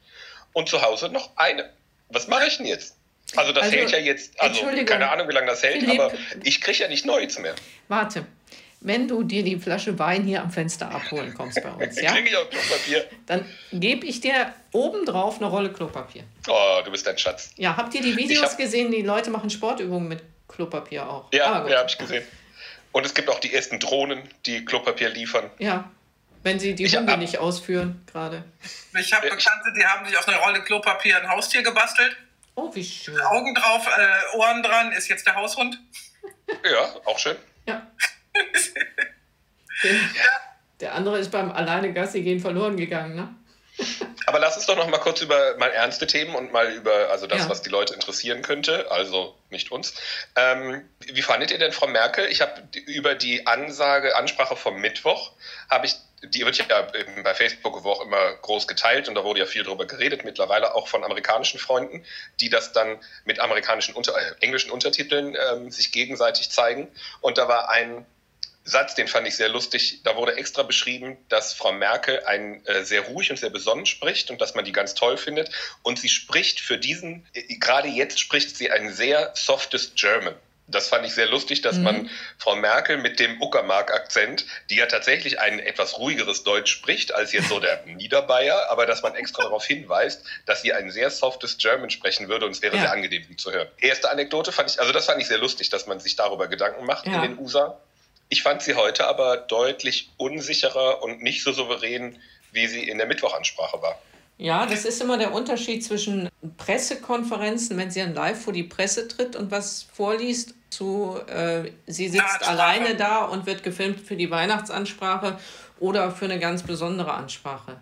Und zu Hause noch eine. Was mache ich denn jetzt? Also das also, hält ja jetzt, also keine Ahnung, wie lange das hält, Philipp, aber ich kriege ja nicht Neues mehr. Warte, wenn du dir die Flasche Wein hier am Fenster abholen kommst bei uns, ja? Kriege ich auch Klopapier. Dann gebe ich dir obendrauf eine Rolle Klopapier. Oh, du bist ein Schatz. Ja, habt ihr die Videos hab... gesehen? Die Leute machen Sportübungen mit Klopapier auch. Ja, ja, habe ich gesehen. Und es gibt auch die ersten Drohnen, die Klopapier liefern. Ja, wenn sie die ich Hunde hab... nicht ausführen gerade. Ich habe Bekannte, die haben sich aus einer Rolle Klopapier ein Haustier gebastelt. Oh, wie schön. Augen drauf, äh, Ohren dran, ist jetzt der Haushund. Ja, auch schön. Ja. Der, der andere ist beim alleine Gassi gehen verloren gegangen, ne? Aber lass uns doch noch mal kurz über mal ernste Themen und mal über also das, ja. was die Leute interessieren könnte, also nicht uns. Ähm, wie fandet ihr denn Frau Merkel? Ich habe über die Ansage, Ansprache vom Mittwoch, habe ich die wird ja bei Facebook wo auch immer groß geteilt und da wurde ja viel drüber geredet, mittlerweile auch von amerikanischen Freunden, die das dann mit amerikanischen unter, äh, englischen Untertiteln ähm, sich gegenseitig zeigen. Und da war ein Satz, den fand ich sehr lustig. Da wurde extra beschrieben, dass Frau Merkel ein äh, sehr ruhig und sehr besonnen spricht und dass man die ganz toll findet. Und sie spricht für diesen, äh, gerade jetzt spricht sie ein sehr softes German das fand ich sehr lustig, dass mhm. man Frau Merkel mit dem Uckermark-Akzent, die ja tatsächlich ein etwas ruhigeres Deutsch spricht als jetzt so der Niederbayer, aber dass man extra darauf hinweist, dass sie ein sehr softes German sprechen würde und es wäre ja. sehr angenehm, sie zu hören. Erste Anekdote fand ich, also das fand ich sehr lustig, dass man sich darüber Gedanken macht ja. in den USA. Ich fand sie heute aber deutlich unsicherer und nicht so souverän, wie sie in der Mittwochansprache war. Ja, das ist immer der Unterschied zwischen Pressekonferenzen, wenn sie dann live vor die Presse tritt und was vorliest, zu äh, sie sitzt alleine da und wird gefilmt für die Weihnachtsansprache oder für eine ganz besondere Ansprache.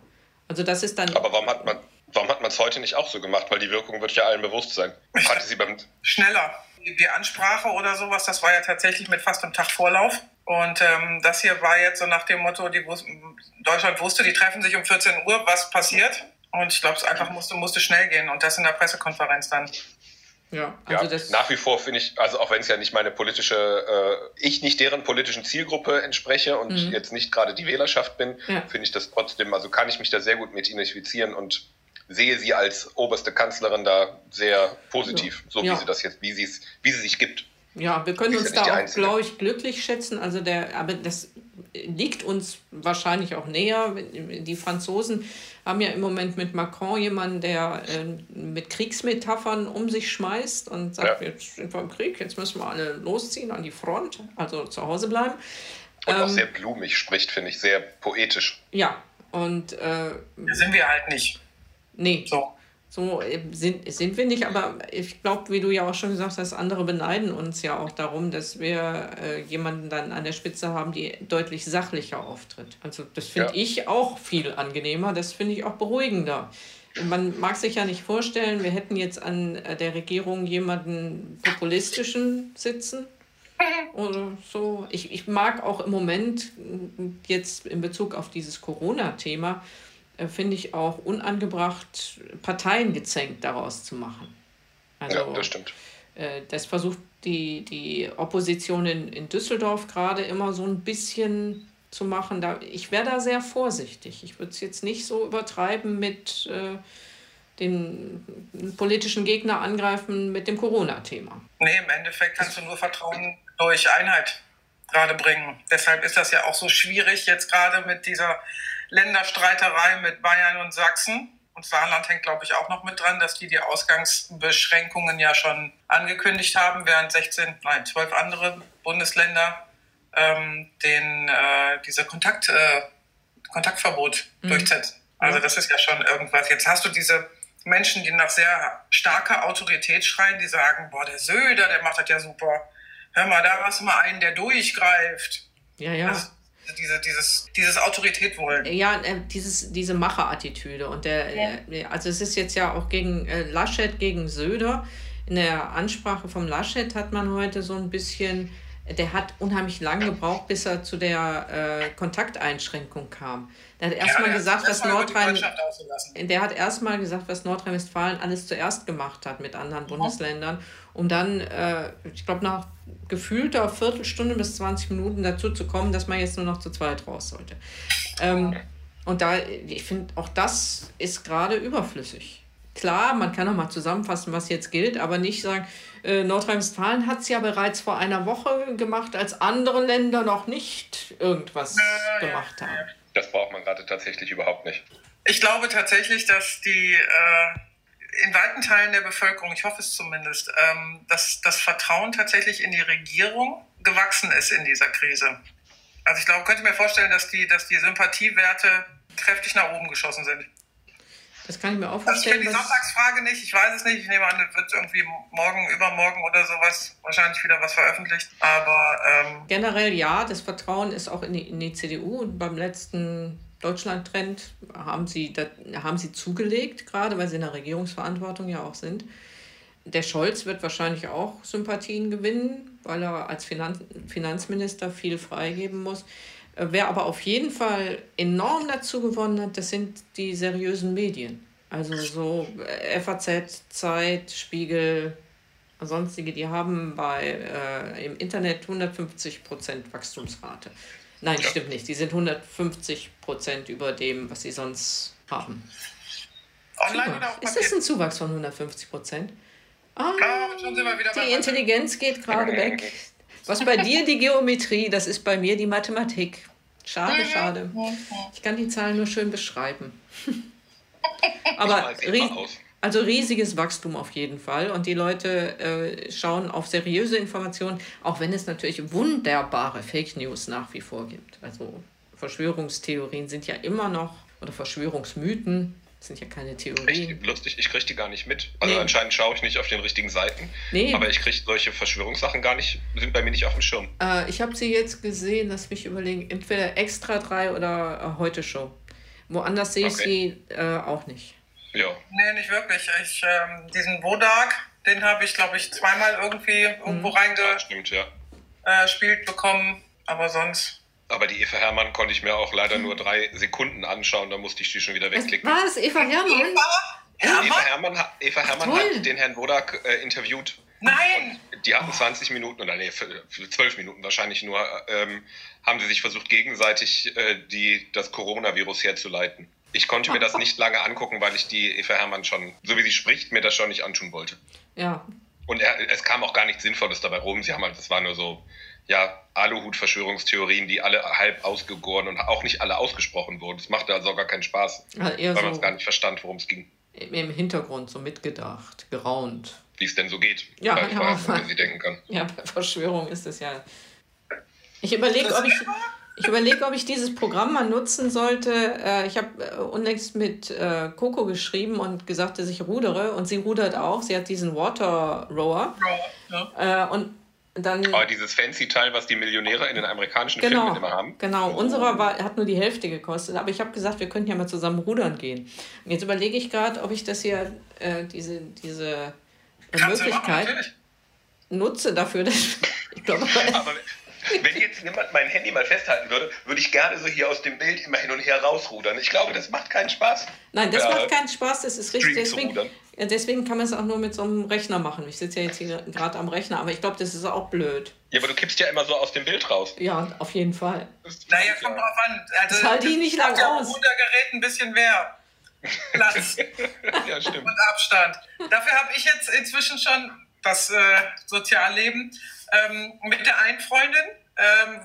Also das ist dann. Aber warum hat man warum hat man es heute nicht auch so gemacht? Weil die Wirkung wird ja allen bewusst sein. Hatte sie beim schneller die Ansprache oder sowas, das war ja tatsächlich mit fast einem Tag Vorlauf. Und ähm, das hier war jetzt so nach dem Motto, die Deutschland wusste, die treffen sich um 14 Uhr, was passiert. Und ich glaube, es einfach musste, musste schnell gehen und das in der Pressekonferenz dann. Ja, also ja, das nach wie vor finde ich, also auch wenn es ja nicht meine politische, äh, ich nicht deren politischen Zielgruppe entspreche und mhm. jetzt nicht gerade die Wählerschaft bin, ja. finde ich das trotzdem, also kann ich mich da sehr gut mit identifizieren und sehe sie als oberste Kanzlerin da sehr positiv, ja. so wie sie das jetzt, wie sie wie sie sich gibt. Ja, wir können uns da auch, glaube ich, glücklich schätzen. Also der, aber das liegt uns wahrscheinlich auch näher. Die Franzosen haben ja im Moment mit Macron jemanden, der äh, mit Kriegsmetaphern um sich schmeißt und sagt, ja. jetzt sind wir im Krieg, jetzt müssen wir alle losziehen an die Front, also zu Hause bleiben. Und ähm, auch sehr blumig spricht, finde ich, sehr poetisch. Ja, und... Äh, sind wir halt nicht. Nee. So. So äh, sind, sind wir nicht, aber ich glaube, wie du ja auch schon gesagt hast, andere beneiden uns ja auch darum, dass wir äh, jemanden dann an der Spitze haben, die deutlich sachlicher auftritt. Also das finde ja. ich auch viel angenehmer, das finde ich auch beruhigender. Man mag sich ja nicht vorstellen, wir hätten jetzt an äh, der Regierung jemanden populistischen sitzen oder so. Ich, ich mag auch im Moment jetzt in Bezug auf dieses Corona-Thema, äh, finde ich auch unangebracht, Parteien gezänkt daraus zu machen. Also, ja, das stimmt. Äh, das versucht die, die Opposition in, in Düsseldorf gerade immer so ein bisschen zu machen. Da, ich wäre da sehr vorsichtig. Ich würde es jetzt nicht so übertreiben mit äh, den politischen Gegner angreifen mit dem Corona-Thema. Nee, im Endeffekt kannst du nur Vertrauen durch Einheit gerade bringen. Deshalb ist das ja auch so schwierig jetzt gerade mit dieser Länderstreiterei mit Bayern und Sachsen. Und Saarland hängt, glaube ich, auch noch mit dran, dass die die Ausgangsbeschränkungen ja schon angekündigt haben, während 16, nein, 12 andere Bundesländer ähm, den, äh, diese Kontakt, äh, Kontaktverbot mhm. durchsetzen. Also das ist ja schon irgendwas. Jetzt hast du diese Menschen, die nach sehr starker Autorität schreien, die sagen, boah, der Söder, der macht das ja super. Hör mal, da hast du mal einen, der durchgreift. Ja, ja. Das, diese, dieses, dieses Autorität wollen. Ja, äh, dieses, diese Macherattitüde. Und der, ja. Äh, also es ist jetzt ja auch gegen äh, Laschet, gegen Söder. In der Ansprache vom Laschet hat man heute so ein bisschen, der hat unheimlich lang gebraucht, bis er zu der äh, Kontakteinschränkung kam. Der hat erstmal ja, gesagt, was Nordrhein der hat erstmal gesagt, was Nordrhein-Westfalen alles zuerst gemacht hat mit anderen mhm. Bundesländern, um dann, äh, ich glaube, nach gefühlter Viertelstunde bis 20 Minuten dazu zu kommen, dass man jetzt nur noch zu zweit raus sollte. Ähm, und da, ich finde, auch das ist gerade überflüssig. Klar, man kann noch mal zusammenfassen, was jetzt gilt, aber nicht sagen, äh, Nordrhein-Westfalen hat es ja bereits vor einer Woche gemacht, als andere Länder noch nicht irgendwas ja, gemacht haben. Das braucht man gerade tatsächlich überhaupt nicht. Ich glaube tatsächlich, dass die äh in weiten Teilen der Bevölkerung, ich hoffe es zumindest, ähm, dass das Vertrauen tatsächlich in die Regierung gewachsen ist in dieser Krise. Also ich glaube, könnte mir vorstellen, dass die, dass die Sympathiewerte kräftig nach oben geschossen sind. Das kann ich mir auch vorstellen. Ich kenne die Sonntagsfrage nicht, ich weiß es nicht. Ich nehme an, es wird irgendwie morgen, übermorgen oder sowas wahrscheinlich wieder was veröffentlicht. Aber ähm generell ja, das Vertrauen ist auch in die, in die CDU. Und beim letzten Deutschland-Trend haben sie, da, haben sie zugelegt, gerade weil sie in der Regierungsverantwortung ja auch sind. Der Scholz wird wahrscheinlich auch Sympathien gewinnen, weil er als Finanz Finanzminister viel freigeben muss. Äh, wer aber auf jeden Fall enorm dazu gewonnen hat, das sind die seriösen Medien. Also so äh, FAZ, Zeit, Spiegel, sonstige, die haben bei, äh, im Internet 150 Prozent Wachstumsrate. Nein, ja. stimmt nicht. Die sind 150 Prozent über dem, was sie sonst haben. Online oder Ist das ein Zuwachs von 150 Prozent? Ah, die Intelligenz geht gerade weg. Was bei dir die Geometrie, das ist bei mir die Mathematik. Schade, schade. Ich kann die Zahlen nur schön beschreiben. Aber also riesiges Wachstum auf jeden Fall. Und die Leute äh, schauen auf seriöse Informationen, auch wenn es natürlich wunderbare Fake News nach wie vor gibt. Also Verschwörungstheorien sind ja immer noch, oder Verschwörungsmythen sind ja keine Theorien. Echt lustig, ich kriege die gar nicht mit. Also nee. anscheinend schaue ich nicht auf den richtigen Seiten. Nee. Aber ich kriege solche Verschwörungssachen gar nicht, sind bei mir nicht auf dem Schirm. Äh, ich habe sie jetzt gesehen, lass mich überlegen, entweder Extra 3 oder äh, Heute Show. Woanders sehe ich okay. sie äh, auch nicht. Ja. Nee, nicht wirklich. Ich, ähm, diesen Wodak, den habe ich, glaube ich, zweimal irgendwie irgendwo mhm. reingespielt ja, äh, bekommen, aber sonst. Aber die Eva Hermann konnte ich mir auch leider nur drei Sekunden anschauen, da musste ich die schon wieder wegklicken. Was? Eva Hermann? Eva? Hermann? Eva Hermann, hat, Eva Hermann hat den Herrn Wodak äh, interviewt. Nein! Und die hatten 20 Minuten, oder nee, 12 Minuten wahrscheinlich nur, ähm, haben sie sich versucht, gegenseitig äh, die, das Coronavirus herzuleiten. Ich konnte mir das nicht lange angucken, weil ich die Eva Hermann schon, so wie sie spricht, mir das schon nicht antun wollte. Ja. Und er, es kam auch gar nichts Sinnvolles dabei rum. Sie haben halt, das war nur so, ja, Aluhut-Verschwörungstheorien, die alle halb ausgegoren und auch nicht alle ausgesprochen wurden. Es machte also gar keinen Spaß, ja, weil so man es gar nicht verstand, worum es ging. Im Hintergrund so mitgedacht, geraunt. Wie es denn so geht. Ja, weil ja. Frage, sie denken kann. Ja, bei Verschwörung ist es ja. Ich überlege, ob ich. Ich überlege, ob ich dieses Programm mal nutzen sollte. Äh, ich habe äh, unlängst mit äh, Coco geschrieben und gesagt, dass ich rudere und sie rudert auch. Sie hat diesen Water Rower. Ja. Und dann, Aber dieses fancy Teil, was die Millionäre in den amerikanischen genau, Filmen immer haben. Genau, unserer war, hat nur die Hälfte gekostet. Aber ich habe gesagt, wir könnten ja mal zusammen rudern gehen. Und jetzt überlege ich gerade, ob ich das hier, äh, diese, diese Möglichkeit machen, nutze dafür. Dass, ich glaube, aber wenn jetzt jemand mein Handy mal festhalten würde, würde ich gerne so hier aus dem Bild immer hin und her rausrudern. Ich glaube, das macht keinen Spaß. Nein, das äh, macht keinen Spaß. Das ist richtig. Deswegen, deswegen kann man es auch nur mit so einem Rechner machen. Ich sitze ja jetzt hier gerade am Rechner, aber ich glaube, das ist auch blöd. Ja, aber du kippst ja immer so aus dem Bild raus. Ja, auf jeden Fall. Naja, kommt drauf an. Also, das halt die nicht lang ja aus. Gerät ein bisschen mehr Platz ja, stimmt. und Abstand. Dafür habe ich jetzt inzwischen schon das äh, Sozialleben ähm, mit der einen Freundin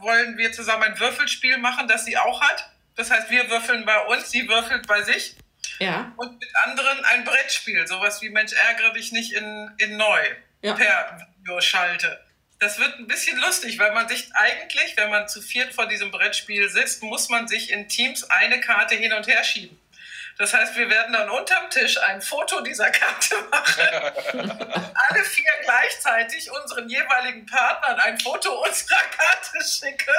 wollen wir zusammen ein Würfelspiel machen, das sie auch hat. Das heißt, wir würfeln bei uns, sie würfelt bei sich. Ja. Und mit anderen ein Brettspiel, sowas wie Mensch, ärgere dich nicht in, in neu ja. per Videoschalte. Das wird ein bisschen lustig, weil man sich eigentlich, wenn man zu viert vor diesem Brettspiel sitzt, muss man sich in Teams eine Karte hin und her schieben. Das heißt, wir werden dann unterm Tisch ein Foto dieser Karte machen. Alle vier gleichzeitig unseren jeweiligen Partnern ein Foto unserer Karte schicken.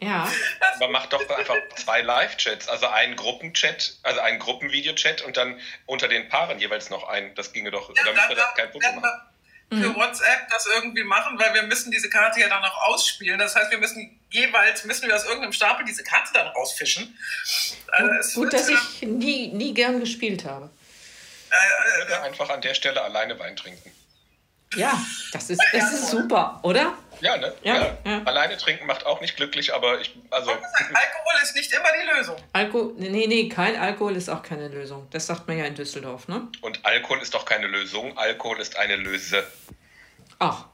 Ja. Man macht doch einfach zwei Live-Chats, also einen Gruppenchat, also einen Gruppenvideochat und dann unter den Paaren jeweils noch einen. Das ginge doch, ja, damit wir das kein Problem machen für mhm. WhatsApp das irgendwie machen, weil wir müssen diese Karte ja dann noch ausspielen. Das heißt, wir müssen jeweils, müssen wir aus irgendeinem Stapel diese Karte dann rausfischen. Also gut, dass ich nie, nie gern gespielt habe. Äh, äh, einfach an der Stelle alleine Wein trinken. Ja, das ist, das ist super, oder? Ja, ne? Ja, ja. ja, Alleine trinken macht auch nicht glücklich, aber ich. Also Alkohol ist nicht immer die Lösung. Alkohol, nee, nee, kein Alkohol ist auch keine Lösung. Das sagt man ja in Düsseldorf, ne? Und Alkohol ist doch keine Lösung. Alkohol ist eine Löse. Ach.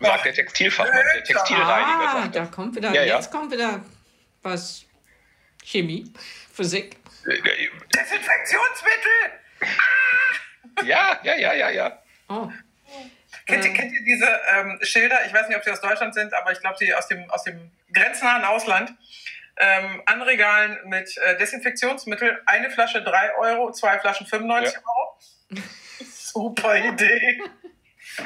Sagt der Textilfachmann, der Textilreiniger. Ah, da kommt wieder, ja, jetzt kommt wieder was. Chemie, Physik. Desinfektionsmittel! Ja, ja, ja, ja, ja. Oh. Kennt, ihr, kennt ihr diese ähm, Schilder? Ich weiß nicht, ob sie aus Deutschland sind, aber ich glaube, sie aus dem, aus dem grenznahen Ausland. Ähm, an Regalen mit äh, Desinfektionsmittel. Eine Flasche 3 Euro, zwei Flaschen 95 ja. Euro. Super Idee.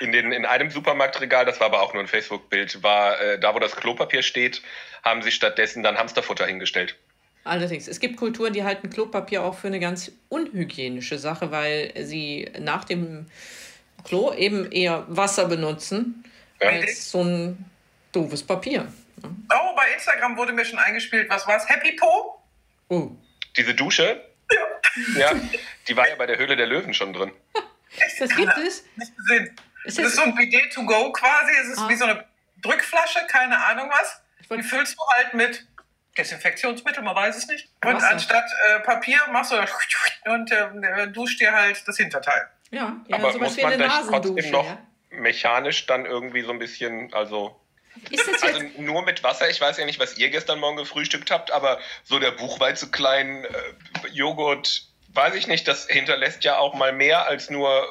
In, den, in einem Supermarktregal, das war aber auch nur ein Facebook-Bild, war äh, da, wo das Klopapier steht, haben sie stattdessen dann Hamsterfutter hingestellt. Allerdings, es gibt Kulturen, die halten Klopapier auch für eine ganz unhygienische Sache, weil sie nach dem Klo eben eher Wasser benutzen ja. als so ein doofes Papier. Oh, bei Instagram wurde mir schon eingespielt, was war's? Happy Po? Oh. Diese Dusche? Ja. Ja, die war ja bei der Höhle der Löwen schon drin. Echt? Das gibt es? Nicht gesehen. Ist das ist so ein Bidet to go quasi. Es ist ah. wie so eine Drückflasche, keine Ahnung was. Die füllst du halt mit Desinfektionsmittel, man weiß es nicht. Und Wasser. anstatt äh, Papier machst du das und äh, duscht dir halt das Hinterteil. Ja, ja aber muss man das trotzdem noch ja? mechanisch dann irgendwie so ein bisschen, also also nur mit Wasser. Ich weiß ja nicht, was ihr gestern Morgen gefrühstückt habt, aber so der Buchweiz zu kleinen äh, Joghurt, weiß ich nicht, das hinterlässt ja auch mal mehr als nur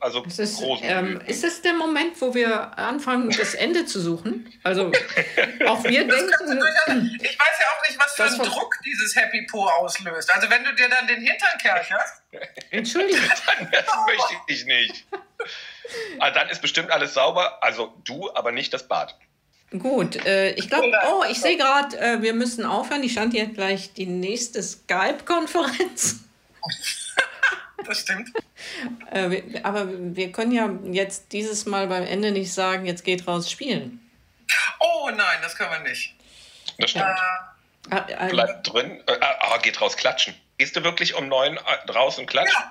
also ist es, ähm, ist es der Moment, wo wir anfangen, das Ende zu suchen? Also auch wir denken. Ich weiß ja auch nicht, was für einen Druck dieses Happy Po auslöst. Also wenn du dir dann den Hintern kercherst. Entschuldige. das möchte ich nicht. Aber dann ist bestimmt alles sauber. Also du, aber nicht das Bad. Gut, äh, ich glaube, oh, ich sehe gerade, äh, wir müssen aufhören. Ich stand jetzt gleich die nächste Skype-Konferenz. Das stimmt. Äh, aber wir können ja jetzt dieses Mal beim Ende nicht sagen, jetzt geht raus spielen. Oh nein, das können wir nicht. Das stimmt. Äh, Ah, äh, Bleibt drin. Äh, ah, geht raus klatschen. Gehst du wirklich um neun äh, raus und klatschen?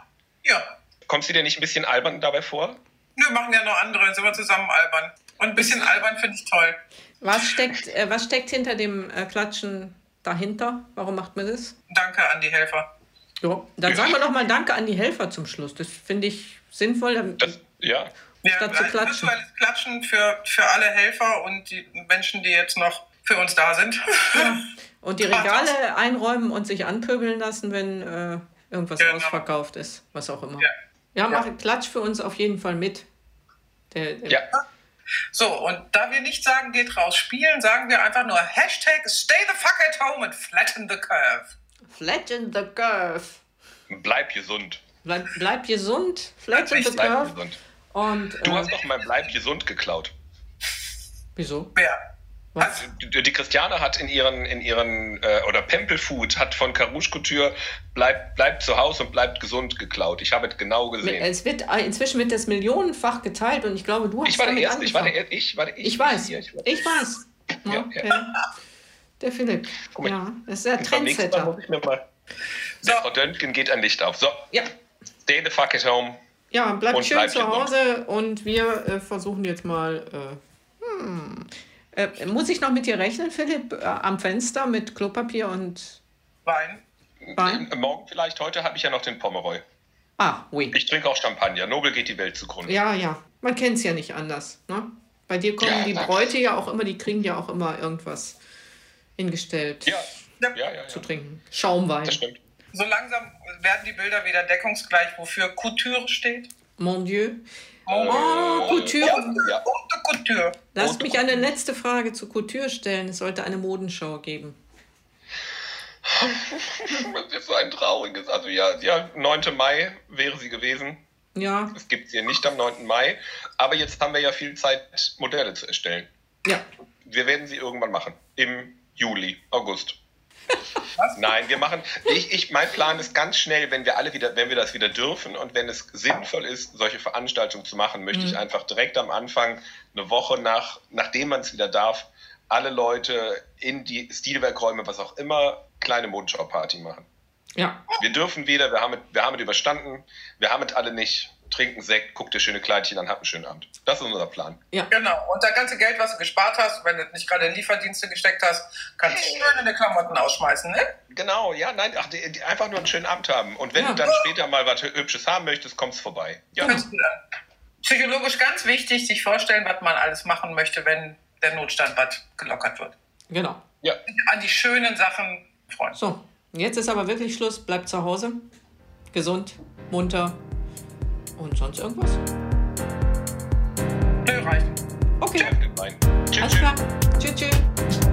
Ja. ja. Kommst du dir nicht ein bisschen albern dabei vor? Wir machen ja noch andere, sind wir zusammen albern. Und ein bisschen albern finde ich toll. Was steckt, äh, was steckt hinter dem äh, Klatschen dahinter? Warum macht man das? Danke an die Helfer. Ja, dann ja. sagen wir doch mal Danke an die Helfer zum Schluss. Das finde ich sinnvoll. Das, ja. Statt ja, zu klatschen. Virtuelles Klatschen für, für alle Helfer und die Menschen, die jetzt noch für uns da sind. Ja. Und die Regale einräumen und sich anpöbeln lassen, wenn äh, irgendwas genau. ausverkauft ist, was auch immer. Ja, ja mach ja. Klatsch für uns auf jeden Fall mit. Der, der ja. So, und da wir nicht sagen, geht raus spielen, sagen wir einfach nur Hashtag stay the fuck at home and flatten the curve. Flatten the curve. Bleib gesund. Bleib, bleib gesund, flatten the curve. Gesund. Und, du äh, hast doch mein Bleib gesund geklaut. Wieso? Wer? Was? Die, die Christiane hat in ihren, in ihren äh, oder Pempelfood hat von Carouche Couture bleibt bleib zu Hause und bleibt gesund geklaut. Ich habe es genau gesehen. Es wird, äh, inzwischen wird das millionenfach geteilt und ich glaube, du hast ich war der Erste, ich war der, ich war der, ich, ich weiß, ich, war ich weiß. Ja, ja, der, ja. Der Philipp. Mal, ja, das ist der Trendsetter. Muss ich mir mal, so. Frau Döntgen geht ein Licht auf. So, ja. stay the fuck at home. Ja, bleibt schön bleib zu Hause und wir äh, versuchen jetzt mal. Äh, hm, äh, muss ich noch mit dir rechnen, Philipp, äh, am Fenster mit Klopapier und Wein? Wein? Morgen vielleicht, heute habe ich ja noch den Pomeroy. Ah, oui. Ich trinke auch Champagner. Nobel geht die Welt zugrunde. Ja, ja. Man kennt es ja nicht anders. Ne? Bei dir kommen ja, die Bräute ja auch immer, die kriegen ja auch immer irgendwas hingestellt ja. Ja, ja, ja, zu trinken. Schaumwein. Das stimmt. So langsam werden die Bilder wieder deckungsgleich, wofür Couture steht. Mon Dieu. Oh, Couture. Ja, Couture. Lass mich eine letzte Frage zu Couture stellen. Es sollte eine Modenschau geben. das ist so ein trauriges. Also ja, ja, 9. Mai wäre sie gewesen. Ja. Es gibt sie nicht am 9. Mai. Aber jetzt haben wir ja viel Zeit, Modelle zu erstellen. Ja. Wir werden sie irgendwann machen. Im Juli, August. Was? Nein, wir machen. Ich, ich, mein Plan ist ganz schnell, wenn wir alle wieder, wenn wir das wieder dürfen und wenn es sinnvoll ist, solche Veranstaltungen zu machen, möchte mhm. ich einfach direkt am Anfang, eine Woche nach, nachdem man es wieder darf, alle Leute in die Stilwerkräume, was auch immer, kleine Modenschau-Party machen. Ja. Wir dürfen wieder, wir haben, wir haben es überstanden, wir haben es alle nicht trinken Sekt, guck dir schöne Kleidchen an, hab einen schönen Abend. Das ist unser Plan. Ja. Genau. Und das ganze Geld, was du gespart hast, wenn du nicht gerade in Lieferdienste gesteckt hast, kannst du schön in die Klamotten ausschmeißen, ne? Genau, ja, nein, ach, die, die einfach nur einen schönen Abend haben. Und wenn ja. du dann später mal was Hübsches haben möchtest, kommst vorbei. Ja. Psychologisch ganz wichtig, sich vorstellen, was man alles machen möchte, wenn der Notstandbad gelockert wird. Genau. Ja. An die schönen Sachen freuen. So, jetzt ist aber wirklich Schluss. Bleibt zu Hause. Gesund, munter und sonst irgendwas? Nö, reicht. Okay. Alles klar. Tschüss, tschüss.